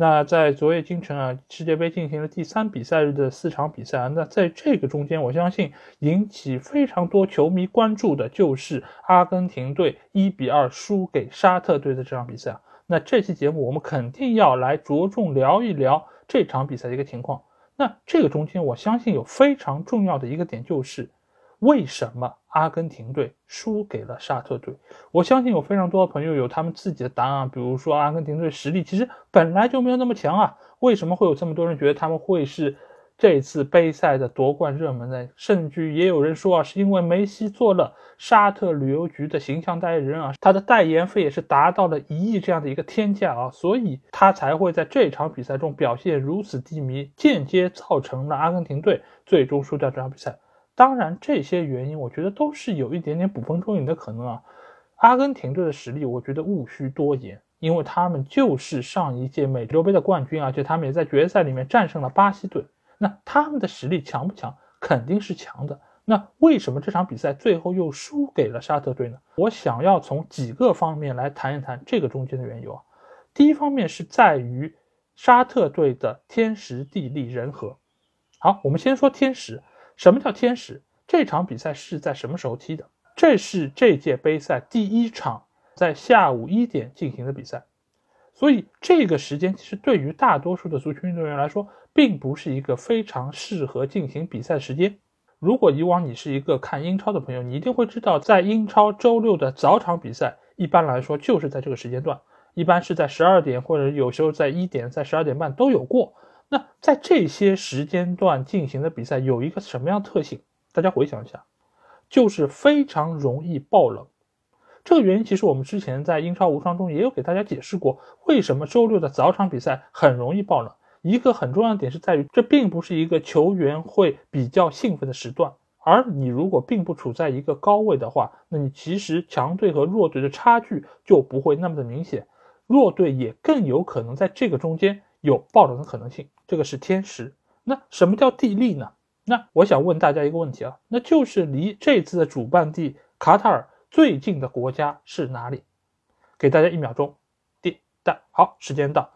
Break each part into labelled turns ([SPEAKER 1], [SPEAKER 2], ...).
[SPEAKER 1] 那在昨夜今晨啊，世界杯进行了第三比赛日的四场比赛啊，那在这个中间，我相信引起非常多球迷关注的就是阿根廷队一比二输给沙特队的这场比赛啊。那这期节目我们肯定要来着重聊一聊这场比赛的一个情况。那这个中间，我相信有非常重要的一个点，就是为什么阿根廷队输给了沙特队？我相信有非常多的朋友有他们自己的答案，比如说阿根廷队实力其实本来就没有那么强啊，为什么会有这么多人觉得他们会是？这次杯赛的夺冠热门呢，甚至也有人说啊，是因为梅西做了沙特旅游局的形象代言人啊，他的代言费也是达到了一亿这样的一个天价啊，所以他才会在这场比赛中表现如此低迷，间接造成了阿根廷队最终输掉这场比赛。当然，这些原因我觉得都是有一点点捕风捉影的可能啊。阿根廷队的实力，我觉得毋需多言，因为他们就是上一届美洲杯的冠军，而且他们也在决赛里面战胜了巴西队。那他们的实力强不强？肯定是强的。那为什么这场比赛最后又输给了沙特队呢？我想要从几个方面来谈一谈这个中间的缘由啊。第一方面是在于沙特队的天时地利人和。好，我们先说天时。什么叫天使？这场比赛是在什么时候踢的？这是这届杯赛第一场在下午一点进行的比赛，所以这个时间其实对于大多数的足球运动员来说。并不是一个非常适合进行比赛时间。如果以往你是一个看英超的朋友，你一定会知道，在英超周六的早场比赛，一般来说就是在这个时间段，一般是在十二点，或者有时候在一点，在十二点半都有过。那在这些时间段进行的比赛有一个什么样特性？大家回想一下，就是非常容易爆冷。这个原因其实我们之前在英超无双中也有给大家解释过，为什么周六的早场比赛很容易爆冷。一个很重要的点是在于，这并不是一个球员会比较兴奋的时段，而你如果并不处在一个高位的话，那你其实强队和弱队的差距就不会那么的明显，弱队也更有可能在这个中间有爆冷的可能性。这个是天时。那什么叫地利呢？那我想问大家一个问题啊，那就是离这次的主办地卡塔尔最近的国家是哪里？给大家一秒钟，滴答，好，时间到。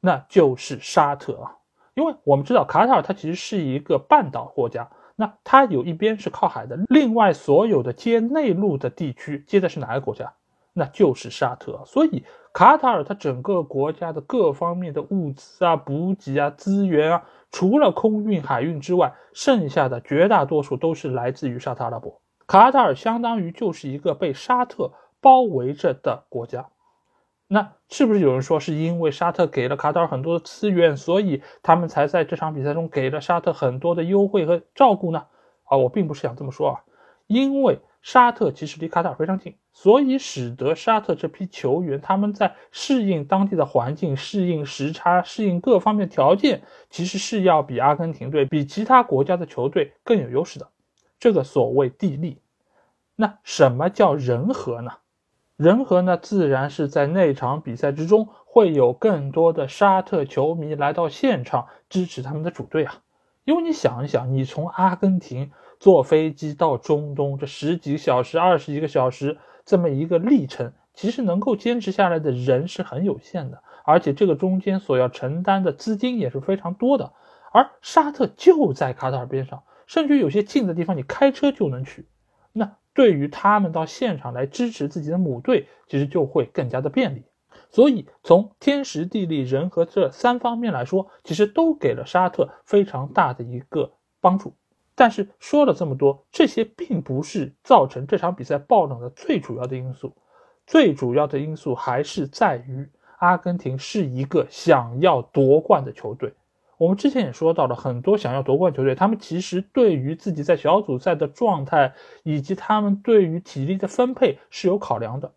[SPEAKER 1] 那就是沙特啊，因为我们知道卡塔尔它其实是一个半岛国家，那它有一边是靠海的，另外所有的接内陆的地区接的是哪个国家？那就是沙特。所以卡塔尔它整个国家的各方面的物资啊、补给啊、资源啊，除了空运、海运之外，剩下的绝大多数都是来自于沙特阿拉伯。卡塔尔相当于就是一个被沙特包围着的国家。那是不是有人说是因为沙特给了卡塔尔很多的资源，所以他们才在这场比赛中给了沙特很多的优惠和照顾呢？啊，我并不是想这么说啊，因为沙特其实离卡塔尔非常近，所以使得沙特这批球员他们在适应当地的环境、适应时差、适应各方面条件，其实是要比阿根廷队、比其他国家的球队更有优势的。这个所谓地利，那什么叫人和呢？人和呢，自然是在那场比赛之中会有更多的沙特球迷来到现场支持他们的主队啊。因为你想一想，你从阿根廷坐飞机到中东这十几小时、二十几个小时这么一个历程，其实能够坚持下来的人是很有限的，而且这个中间所要承担的资金也是非常多的。而沙特就在卡塔尔边上，甚至有些近的地方你开车就能去。那。对于他们到现场来支持自己的母队，其实就会更加的便利。所以从天时地利人和这三方面来说，其实都给了沙特非常大的一个帮助。但是说了这么多，这些并不是造成这场比赛爆冷的最主要的因素。最主要的因素还是在于阿根廷是一个想要夺冠的球队。我们之前也说到了，很多想要夺冠球队，他们其实对于自己在小组赛的状态，以及他们对于体力的分配是有考量的。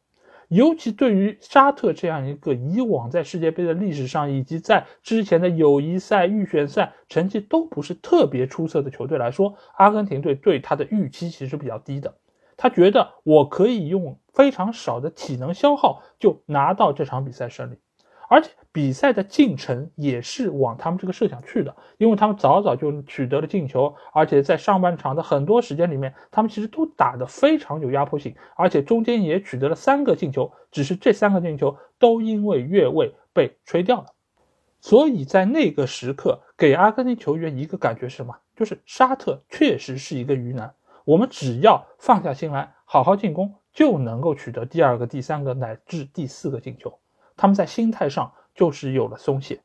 [SPEAKER 1] 尤其对于沙特这样一个以往在世界杯的历史上，以及在之前的友谊赛、预选赛成绩都不是特别出色的球队来说，阿根廷队对他的预期其实比较低的。他觉得我可以用非常少的体能消耗就拿到这场比赛胜利。而且比赛的进程也是往他们这个设想去的，因为他们早早就取得了进球，而且在上半场的很多时间里面，他们其实都打得非常有压迫性，而且中间也取得了三个进球，只是这三个进球都因为越位被吹掉了。所以在那个时刻，给阿根廷球员一个感觉是什么？就是沙特确实是一个鱼腩，我们只要放下心来，好好进攻，就能够取得第二个、第三个乃至第四个进球。他们在心态上就是有了松懈，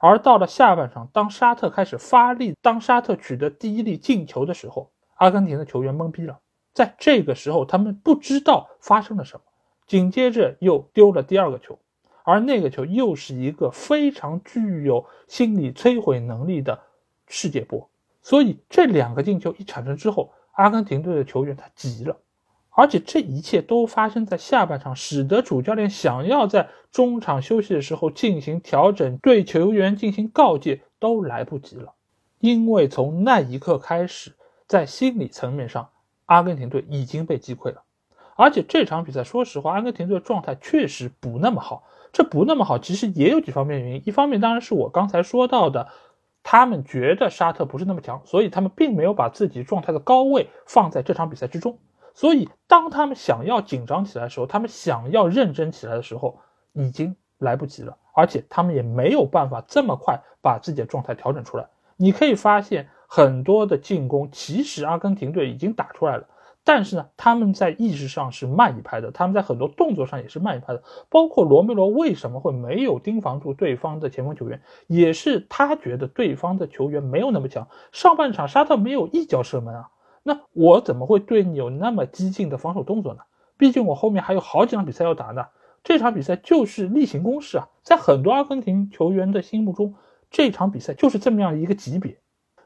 [SPEAKER 1] 而到了下半场，当沙特开始发力，当沙特取得第一粒进球的时候，阿根廷的球员懵逼了。在这个时候，他们不知道发生了什么，紧接着又丢了第二个球，而那个球又是一个非常具有心理摧毁能力的世界波。所以这两个进球一产生之后，阿根廷队的球员他急了。而且这一切都发生在下半场，使得主教练想要在中场休息的时候进行调整，对球员进行告诫都来不及了。因为从那一刻开始，在心理层面上，阿根廷队已经被击溃了。而且这场比赛，说实话，阿根廷队的状态确实不那么好。这不那么好，其实也有几方面原因。一方面当然是我刚才说到的，他们觉得沙特不是那么强，所以他们并没有把自己状态的高位放在这场比赛之中。所以，当他们想要紧张起来的时候，他们想要认真起来的时候，已经来不及了。而且，他们也没有办法这么快把自己的状态调整出来。你可以发现，很多的进攻其实阿根廷队已经打出来了，但是呢，他们在意识上是慢一拍的，他们在很多动作上也是慢一拍的。包括罗梅罗为什么会没有盯防住对方的前锋球员，也是他觉得对方的球员没有那么强。上半场沙特没有一脚射门啊。那我怎么会对你有那么激进的防守动作呢？毕竟我后面还有好几场比赛要打呢。这场比赛就是例行公事啊，在很多阿根廷球员的心目中，这场比赛就是这么样一个级别。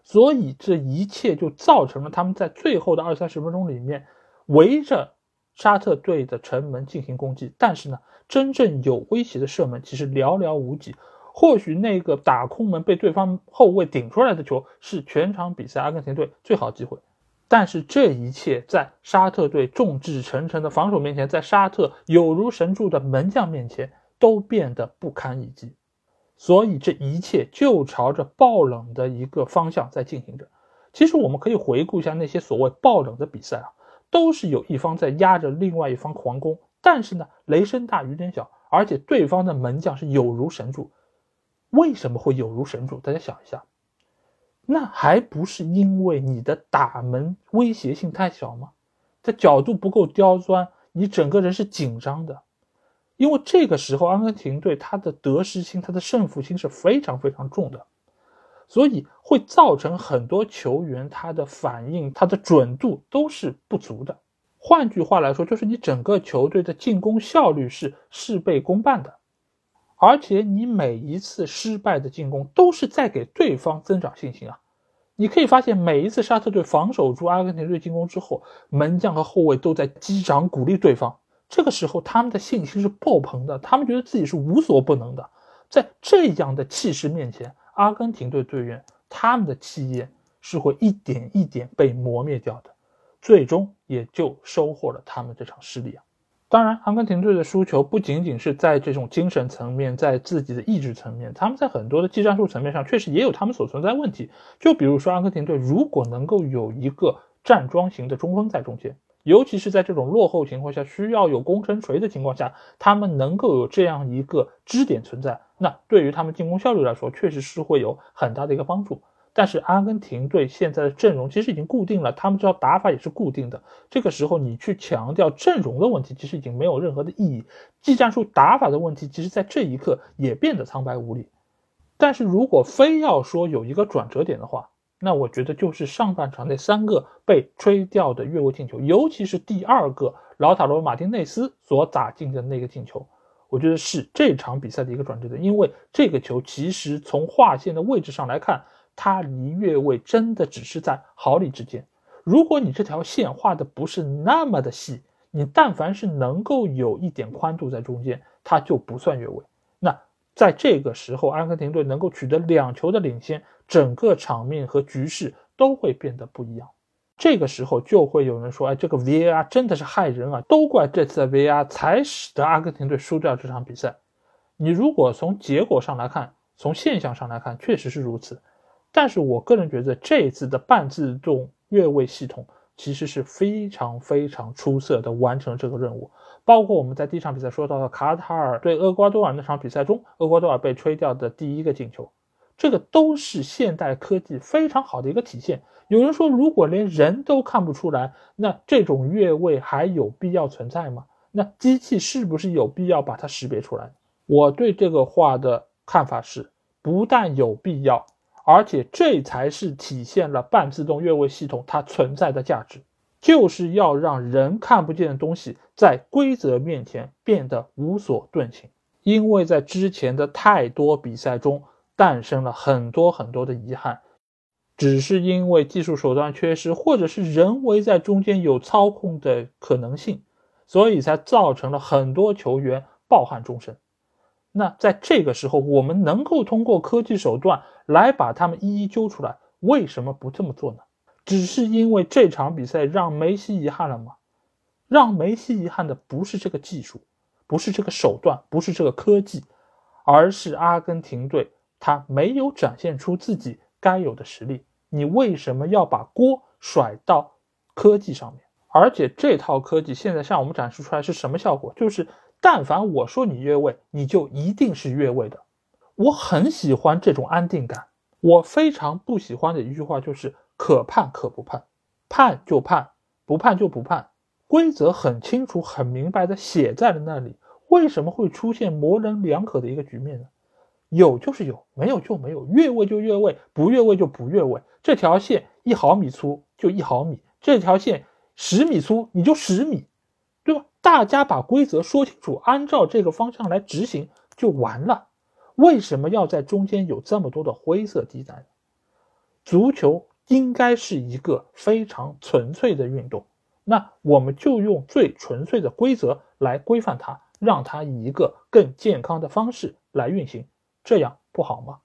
[SPEAKER 1] 所以这一切就造成了他们在最后的二三十分钟里面围着沙特队的城门进行攻击，但是呢，真正有威胁的射门其实寥寥无几。或许那个打空门被对方后卫顶出来的球是全场比赛阿根廷队最好机会。但是这一切在沙特队众志成城的防守面前，在沙特有如神助的门将面前，都变得不堪一击。所以这一切就朝着爆冷的一个方向在进行着。其实我们可以回顾一下那些所谓爆冷的比赛啊，都是有一方在压着另外一方狂攻，但是呢，雷声大雨点小，而且对方的门将是有如神助。为什么会有如神助？大家想一下。那还不是因为你的打门威胁性太小吗？这角度不够刁钻，你整个人是紧张的。因为这个时候阿根廷队他的得失心、他的胜负心是非常非常重的，所以会造成很多球员他的反应、他的准度都是不足的。换句话来说，就是你整个球队的进攻效率是事倍功半的。而且你每一次失败的进攻都是在给对方增长信心啊！你可以发现，每一次沙特队防守住阿根廷队进攻之后，门将和后卫都在击掌鼓励对方。这个时候，他们的信心是爆棚的，他们觉得自己是无所不能的。在这样的气势面前，阿根廷队队员他们的气焰是会一点一点被磨灭掉的，最终也就收获了他们这场失利啊！当然，阿根廷队的输球不仅仅是在这种精神层面，在自己的意志层面，他们在很多的技战术层面上确实也有他们所存在问题。就比如说，阿根廷队如果能够有一个站桩型的中锋在中间，尤其是在这种落后情况下，需要有攻城锤的情况下，他们能够有这样一个支点存在，那对于他们进攻效率来说，确实是会有很大的一个帮助。但是阿根廷队现在的阵容其实已经固定了，他们这套打法也是固定的。这个时候你去强调阵容的问题，其实已经没有任何的意义。技战术打法的问题，其实在这一刻也变得苍白无力。但是如果非要说有一个转折点的话，那我觉得就是上半场那三个被吹掉的越位进球，尤其是第二个劳塔罗马丁内斯所打进的那个进球，我觉得是这场比赛的一个转折点。因为这个球其实从划线的位置上来看。它离越位真的只是在毫厘之间。如果你这条线画的不是那么的细，你但凡是能够有一点宽度在中间，它就不算越位。那在这个时候，阿根廷队能够取得两球的领先，整个场面和局势都会变得不一样。这个时候就会有人说：“哎，这个 VAR 真的是害人啊！都怪这次的 VAR 才使得阿根廷队输掉这场比赛。”你如果从结果上来看，从现象上来看，确实是如此。但是我个人觉得，这一次的半自动越位系统其实是非常非常出色的完成这个任务。包括我们在第一场比赛说到的卡塔尔对厄瓜多尔那场比赛中，厄瓜多尔被吹掉的第一个进球，这个都是现代科技非常好的一个体现。有人说，如果连人都看不出来，那这种越位还有必要存在吗？那机器是不是有必要把它识别出来？我对这个话的看法是，不但有必要。而且这才是体现了半自动越位系统它存在的价值，就是要让人看不见的东西在规则面前变得无所遁形。因为在之前的太多比赛中诞生了很多很多的遗憾，只是因为技术手段缺失，或者是人为在中间有操控的可能性，所以才造成了很多球员抱憾终身。那在这个时候，我们能够通过科技手段来把他们一一揪出来，为什么不这么做呢？只是因为这场比赛让梅西遗憾了吗？让梅西遗憾的不是这个技术，不是这个手段，不是这个科技，而是阿根廷队他没有展现出自己该有的实力。你为什么要把锅甩到科技上面？而且这套科技现在向我们展示出来是什么效果？就是。但凡我说你越位，你就一定是越位的。我很喜欢这种安定感。我非常不喜欢的一句话就是“可判可不判”，判就判，不判就不判。规则很清楚、很明白的写在了那里，为什么会出现模棱两可的一个局面呢？有就是有，没有就没有。越位就越位，不越位就不越位。这条线一毫米粗就一毫米，这条线十米粗你就十米。大家把规则说清楚，按照这个方向来执行就完了。为什么要在中间有这么多的灰色地带？足球应该是一个非常纯粹的运动，那我们就用最纯粹的规则来规范它，让它以一个更健康的方式来运行，这样不好吗？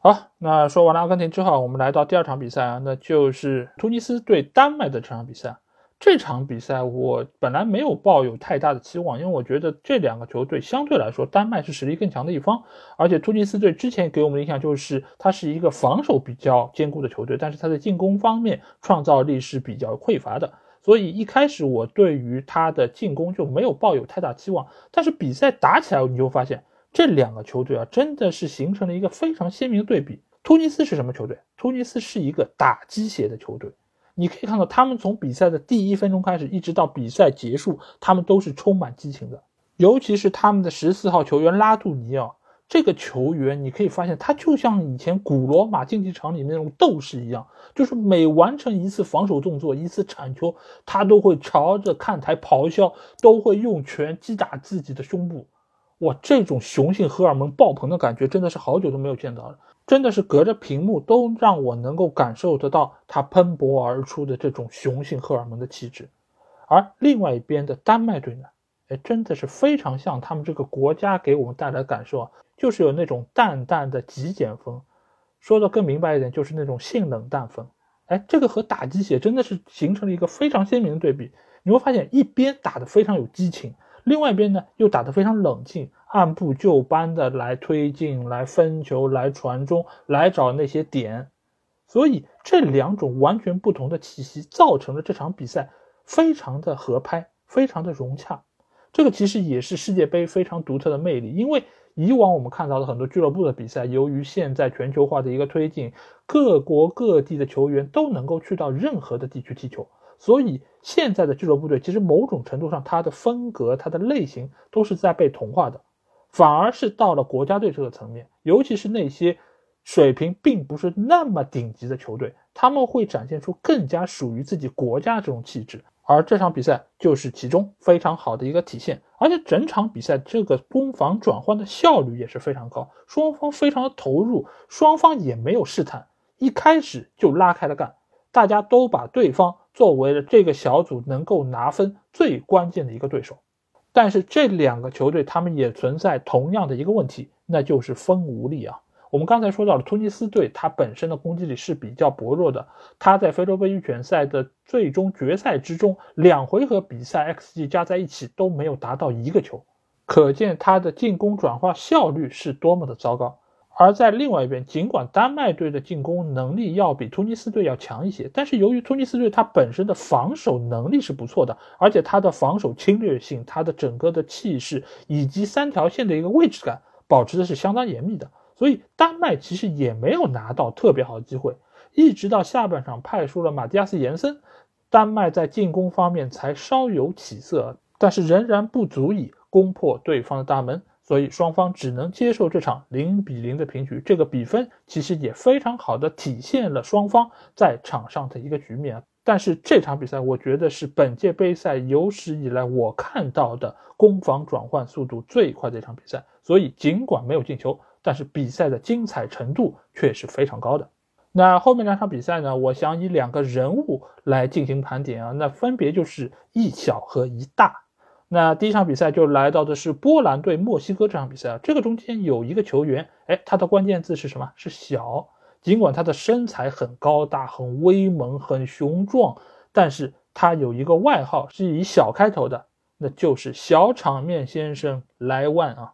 [SPEAKER 1] 好，那说完了阿根廷之后，我们来到第二场比赛啊，那就是突尼斯对丹麦的这场比赛。这场比赛我本来没有抱有太大的期望，因为我觉得这两个球队相对来说，丹麦是实力更强的一方，而且突尼斯队之前给我们的印象就是它是一个防守比较坚固的球队，但是它在进攻方面创造力是比较匮乏的，所以一开始我对于他的进攻就没有抱有太大期望。但是比赛打起来，你就发现这两个球队啊，真的是形成了一个非常鲜明的对比。突尼斯是什么球队？突尼斯是一个打鸡血的球队。你可以看到，他们从比赛的第一分钟开始，一直到比赛结束，他们都是充满激情的。尤其是他们的十四号球员拉杜尼奥，这个球员，你可以发现他就像以前古罗马竞技场里面那种斗士一样，就是每完成一次防守动作、一次铲球，他都会朝着看台咆哮，都会用拳击打自己的胸部。哇，这种雄性荷尔蒙爆棚的感觉，真的是好久都没有见到了。真的是隔着屏幕都让我能够感受得到他喷薄而出的这种雄性荷尔蒙的气质，而另外一边的丹麦队呢，哎，真的是非常像他们这个国家给我们带来的感受啊，就是有那种淡淡的极简风，说的更明白一点，就是那种性冷淡风。哎，这个和打鸡血真的是形成了一个非常鲜明的对比。你会发现，一边打得非常有激情，另外一边呢又打得非常冷静。按部就班的来推进、来分球、来传中、来找那些点，所以这两种完全不同的气息造成了这场比赛非常的合拍、非常的融洽。这个其实也是世界杯非常独特的魅力，因为以往我们看到的很多俱乐部的比赛，由于现在全球化的一个推进，各国各地的球员都能够去到任何的地区踢球，所以现在的俱乐部队其实某种程度上它的风格、它的类型都是在被同化的。反而是到了国家队这个层面，尤其是那些水平并不是那么顶级的球队，他们会展现出更加属于自己国家这种气质。而这场比赛就是其中非常好的一个体现。而且整场比赛这个攻防转换的效率也是非常高，双方非常的投入，双方也没有试探，一开始就拉开了干。大家都把对方作为了这个小组能够拿分最关键的一个对手。但是这两个球队他们也存在同样的一个问题，那就是锋无力啊。我们刚才说到了突尼斯队，它本身的攻击力是比较薄弱的。它在非洲杯预选赛的最终决赛之中，两回合比赛 xG 加在一起都没有达到一个球，可见它的进攻转化效率是多么的糟糕。而在另外一边，尽管丹麦队的进攻能力要比突尼斯队要强一些，但是由于突尼斯队它本身的防守能力是不错的，而且它的防守侵略性、它的整个的气势以及三条线的一个位置感保持的是相当严密的。所以丹麦其实也没有拿到特别好的机会，一直到下半场派出了马蒂亚斯·延森，丹麦在进攻方面才稍有起色，但是仍然不足以攻破对方的大门，所以双方只能接受这场零比零的平局。这个比分其实也非常好的体现了双方在场上的一个局面。但是这场比赛，我觉得是本届杯赛有史以来我看到的攻防转换速度最快的一场比赛。所以尽管没有进球。但是比赛的精彩程度却是非常高的。那后面两场比赛呢？我想以两个人物来进行盘点啊，那分别就是一小和一大。那第一场比赛就来到的是波兰对墨西哥这场比赛啊，这个中间有一个球员，哎，他的关键字是什么？是小。尽管他的身材很高大、很威猛、很雄壮，但是他有一个外号是以小开头的，那就是小场面先生莱万啊。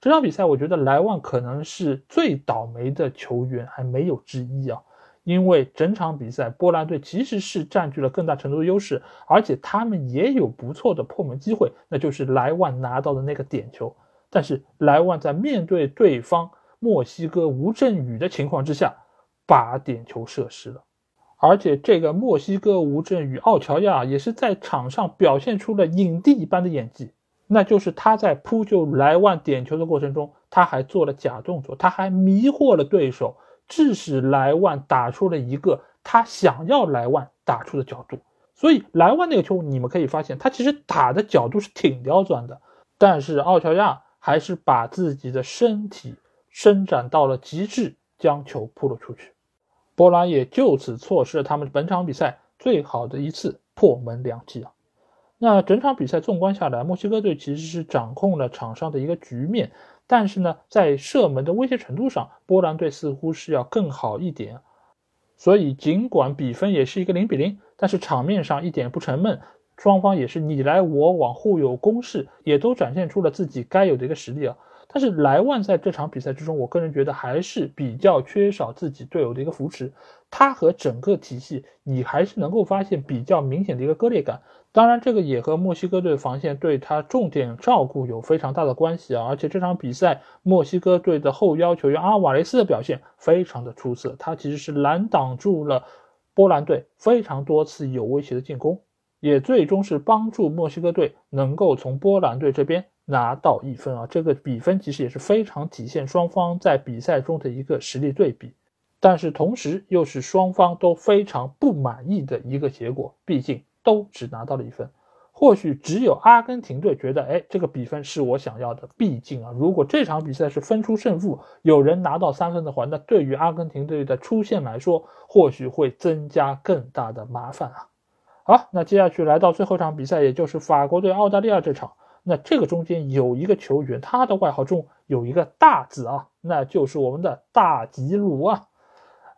[SPEAKER 1] 这场比赛，我觉得莱万可能是最倒霉的球员，还没有之一啊！因为整场比赛，波兰队其实是占据了更大程度的优势，而且他们也有不错的破门机会，那就是莱万拿到的那个点球。但是莱万在面对对方墨西哥吴镇宇的情况之下，把点球射失了。而且这个墨西哥吴镇宇奥乔亚也是在场上表现出了影帝一般的演技。那就是他在扑救莱万点球的过程中，他还做了假动作，他还迷惑了对手，致使莱万打出了一个他想要莱万打出的角度。所以莱万那个球，你们可以发现，他其实打的角度是挺刁钻的，但是奥乔亚还是把自己的身体伸展到了极致，将球扑了出去。波兰也就此错失了他们本场比赛最好的一次破门良机啊！那整场比赛纵观下来，墨西哥队其实是掌控了场上的一个局面，但是呢，在射门的威胁程度上，波兰队似乎是要更好一点。所以尽管比分也是一个零比零，但是场面上一点不沉闷，双方也是你来我往，互有攻势，也都展现出了自己该有的一个实力啊。但是莱万在这场比赛之中，我个人觉得还是比较缺少自己队友的一个扶持，他和整个体系，你还是能够发现比较明显的一个割裂感。当然，这个也和墨西哥队防线对他重点照顾有非常大的关系啊！而且这场比赛，墨西哥队的后腰球员阿瓦雷斯的表现非常的出色，他其实是拦挡住了波兰队非常多次有威胁的进攻，也最终是帮助墨西哥队能够从波兰队这边拿到一分啊！这个比分其实也是非常体现双方在比赛中的一个实力对比，但是同时又是双方都非常不满意的一个结果，毕竟。都只拿到了一分，或许只有阿根廷队觉得，哎，这个比分是我想要的。毕竟啊，如果这场比赛是分出胜负，有人拿到三分的话，那对于阿根廷队的出线来说，或许会增加更大的麻烦啊。好，那接下去来到最后一场比赛，也就是法国对澳大利亚这场，那这个中间有一个球员，他的外号中有一个大字啊，那就是我们的大吉鲁啊。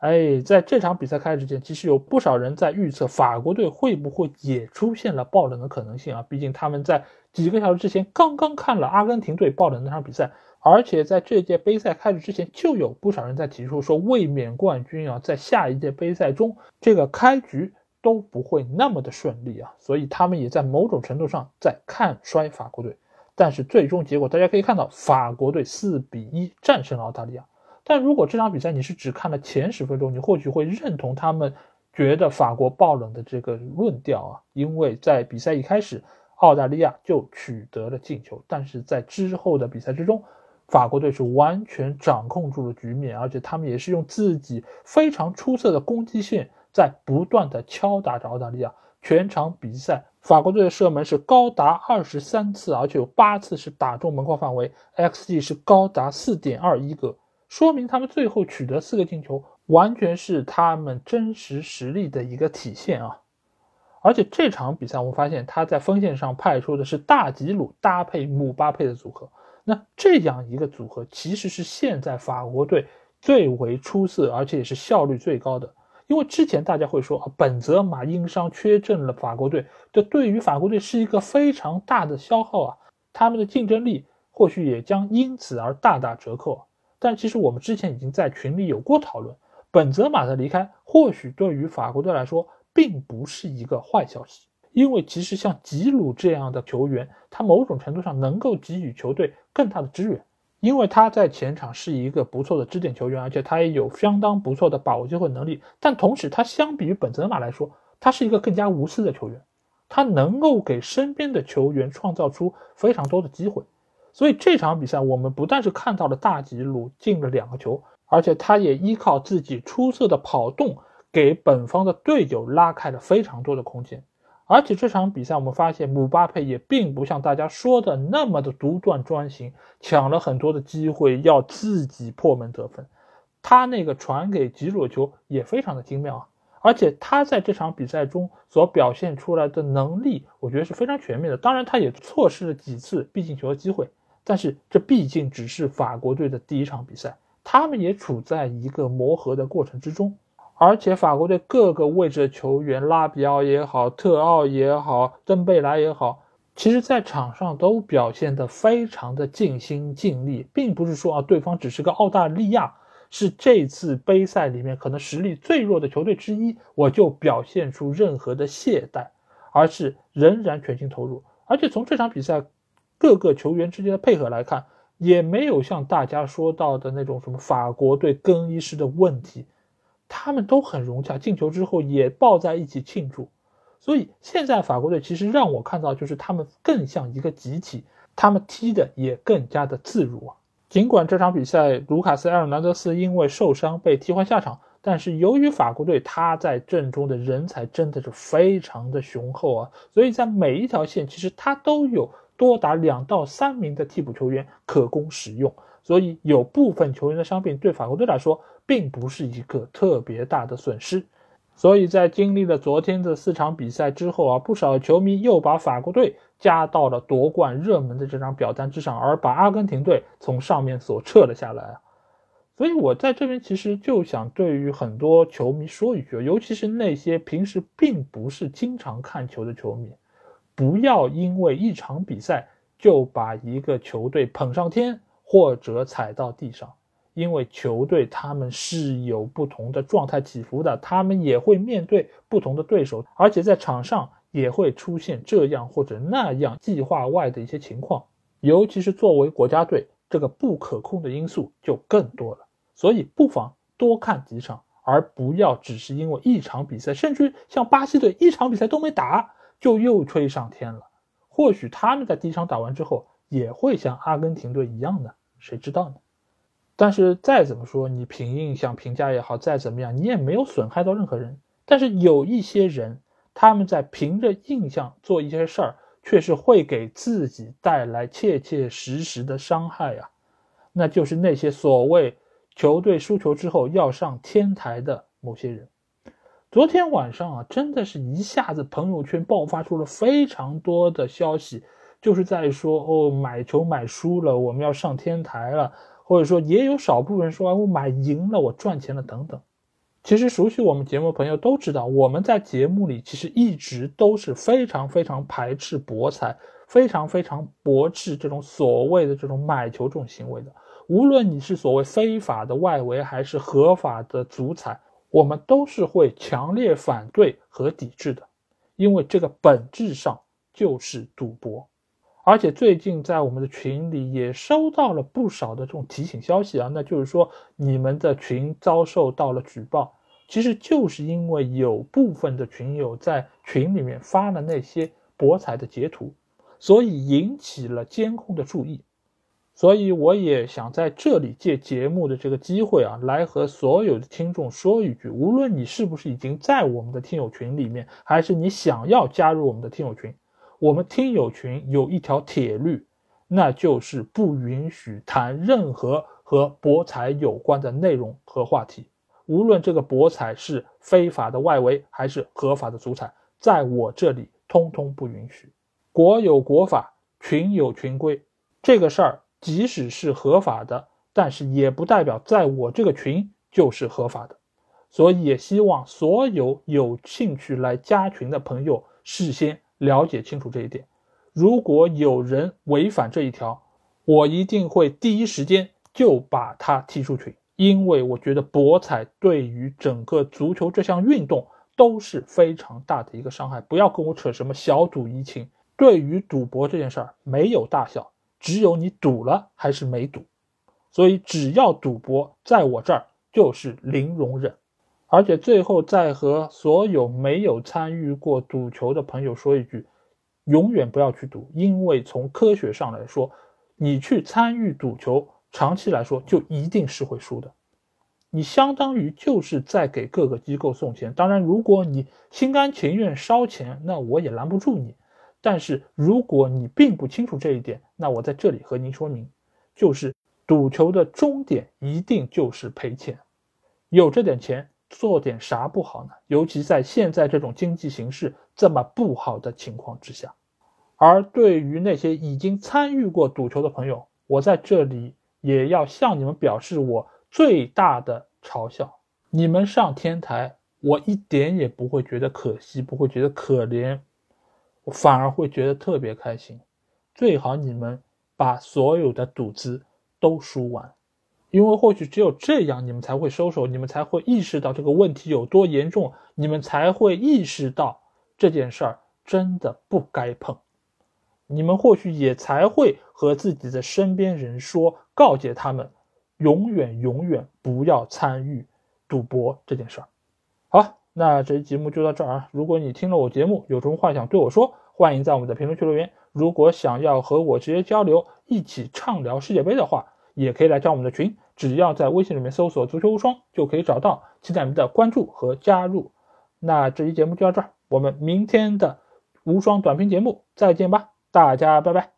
[SPEAKER 1] 哎，在这场比赛开始之前，其实有不少人在预测法国队会不会也出现了爆冷的可能性啊。毕竟他们在几个小时之前刚刚看了阿根廷队爆冷那场比赛，而且在这届杯赛开始之前，就有不少人在提出说卫冕冠军啊，在下一届杯赛中这个开局都不会那么的顺利啊。所以他们也在某种程度上在看衰法国队。但是最终结果大家可以看到，法国队四比一战胜了澳大利亚。但如果这场比赛你是只看了前十分钟，你或许会认同他们觉得法国爆冷的这个论调啊，因为在比赛一开始，澳大利亚就取得了进球，但是在之后的比赛之中，法国队是完全掌控住了局面，而且他们也是用自己非常出色的攻击线在不断的敲打着澳大利亚。全场比赛，法国队的射门是高达二十三次，而且有八次是打中门框范围，xG 是高达四点二一个。说明他们最后取得四个进球，完全是他们真实实力的一个体现啊！而且这场比赛，我们发现他在锋线上派出的是大吉鲁搭配姆巴佩的组合。那这样一个组合，其实是现在法国队最为出色，而且也是效率最高的。因为之前大家会说啊，本泽马因伤缺阵了，法国队这对于法国队是一个非常大的消耗啊，他们的竞争力或许也将因此而大打折扣。但其实我们之前已经在群里有过讨论。本泽马的离开，或许对于法国队来说并不是一个坏消息，因为其实像吉鲁这样的球员，他某种程度上能够给予球队更大的支援，因为他在前场是一个不错的支点球员，而且他也有相当不错的把握机会能力。但同时，他相比于本泽马来说，他是一个更加无私的球员，他能够给身边的球员创造出非常多的机会。所以这场比赛，我们不但是看到了大吉鲁进了两个球。而且他也依靠自己出色的跑动，给本方的队友拉开了非常多的空间。而且这场比赛，我们发现姆巴佩也并不像大家说的那么的独断专行，抢了很多的机会要自己破门得分。他那个传给吉鲁球也非常的精妙啊！而且他在这场比赛中所表现出来的能力，我觉得是非常全面的。当然，他也错失了几次必进球的机会，但是这毕竟只是法国队的第一场比赛。他们也处在一个磨合的过程之中，而且法国队各个位置的球员，拉比奥也好，特奥也好，登贝莱也好，其实在场上都表现得非常的尽心尽力，并不是说啊，对方只是个澳大利亚，是这次杯赛里面可能实力最弱的球队之一，我就表现出任何的懈怠，而是仍然全心投入。而且从这场比赛各个球员之间的配合来看。也没有像大家说到的那种什么法国队更衣室的问题，他们都很融洽，进球之后也抱在一起庆祝。所以现在法国队其实让我看到，就是他们更像一个集体，他们踢的也更加的自如啊。尽管这场比赛卢卡斯·埃尔南德斯因为受伤被替换下场，但是由于法国队他在阵中的人才真的是非常的雄厚啊，所以在每一条线其实他都有。多达两到三名的替补球员可供使用，所以有部分球员的伤病对法国队来说并不是一个特别大的损失。所以在经历了昨天的四场比赛之后啊，不少球迷又把法国队加到了夺冠热门的这张表单之上，而把阿根廷队从上面所撤了下来。所以我在这边其实就想对于很多球迷说一句，尤其是那些平时并不是经常看球的球迷。不要因为一场比赛就把一个球队捧上天或者踩到地上，因为球队他们是有不同的状态起伏的，他们也会面对不同的对手，而且在场上也会出现这样或者那样计划外的一些情况，尤其是作为国家队，这个不可控的因素就更多了。所以不妨多看几场，而不要只是因为一场比赛，甚至像巴西队一场比赛都没打。就又吹上天了，或许他们在第一场打完之后也会像阿根廷队一样的，谁知道呢？但是再怎么说，你凭印象评价也好，再怎么样，你也没有损害到任何人。但是有一些人，他们在凭着印象做一些事儿，却是会给自己带来切切实实的伤害呀。那就是那些所谓球队输球之后要上天台的某些人。昨天晚上啊，真的是一下子朋友圈爆发出了非常多的消息，就是在说哦，买球买输了，我们要上天台了，或者说也有少部分人说我买赢了，我赚钱了等等。其实熟悉我们节目的朋友都知道，我们在节目里其实一直都是非常非常排斥博彩，非常非常驳斥这种所谓的这种买球这种行为的。无论你是所谓非法的外围，还是合法的足彩。我们都是会强烈反对和抵制的，因为这个本质上就是赌博。而且最近在我们的群里也收到了不少的这种提醒消息啊，那就是说你们的群遭受到了举报，其实就是因为有部分的群友在群里面发了那些博彩的截图，所以引起了监控的注意。所以我也想在这里借节目的这个机会啊，来和所有的听众说一句：无论你是不是已经在我们的听友群里面，还是你想要加入我们的听友群，我们听友群有一条铁律，那就是不允许谈任何和博彩有关的内容和话题。无论这个博彩是非法的外围还是合法的足彩，在我这里通通不允许。国有国法，群有群规，这个事儿即使是合法的，但是也不代表在我这个群就是合法的。所以也希望所有有兴趣来加群的朋友事先了解清楚这一点。如果有人违反这一条，我一定会第一时间就把他踢出群，因为我觉得博彩对于整个足球这项运动都是非常大的一个伤害。不要跟我扯什么小赌怡情，对于赌博这件事儿没有大小，只有你赌了还是没赌。所以只要赌博在我这儿就是零容忍。而且最后再和所有没有参与过赌球的朋友说一句：永远不要去赌，因为从科学上来说。你去参与赌球，长期来说就一定是会输的。你相当于就是在给各个机构送钱。当然，如果你心甘情愿烧钱，那我也拦不住你。但是如果你并不清楚这一点，那我在这里和您说明，就是赌球的终点一定就是赔钱。有这点钱做点啥不好呢？尤其在现在这种经济形势这么不好的情况之下。而对于那些已经参与过赌球的朋友，我在这里也要向你们表示我最大的嘲笑。你们上天台，我一点也不会觉得可惜，不会觉得可怜，我反而会觉得特别开心。最好你们把所有的赌资都输完，因为或许只有这样，你们才会收手，你们才会意识到这个问题有多严重，你们才会意识到这件事儿真的不该碰。你们或许也才会和自己的身边人说，告诫他们，永远永远不要参与赌博这件事儿。好，那这期节目就到这儿啊。如果你听了我节目，有什么话想对我说，欢迎在我们的评论区留言。如果想要和我直接交流，一起畅聊世界杯的话，也可以来加我们的群，只要在微信里面搜索“足球无双”就可以找到。期待您的关注和加入。那这期节目就到这儿，我们明天的无双短评节目再见吧。大家拜拜。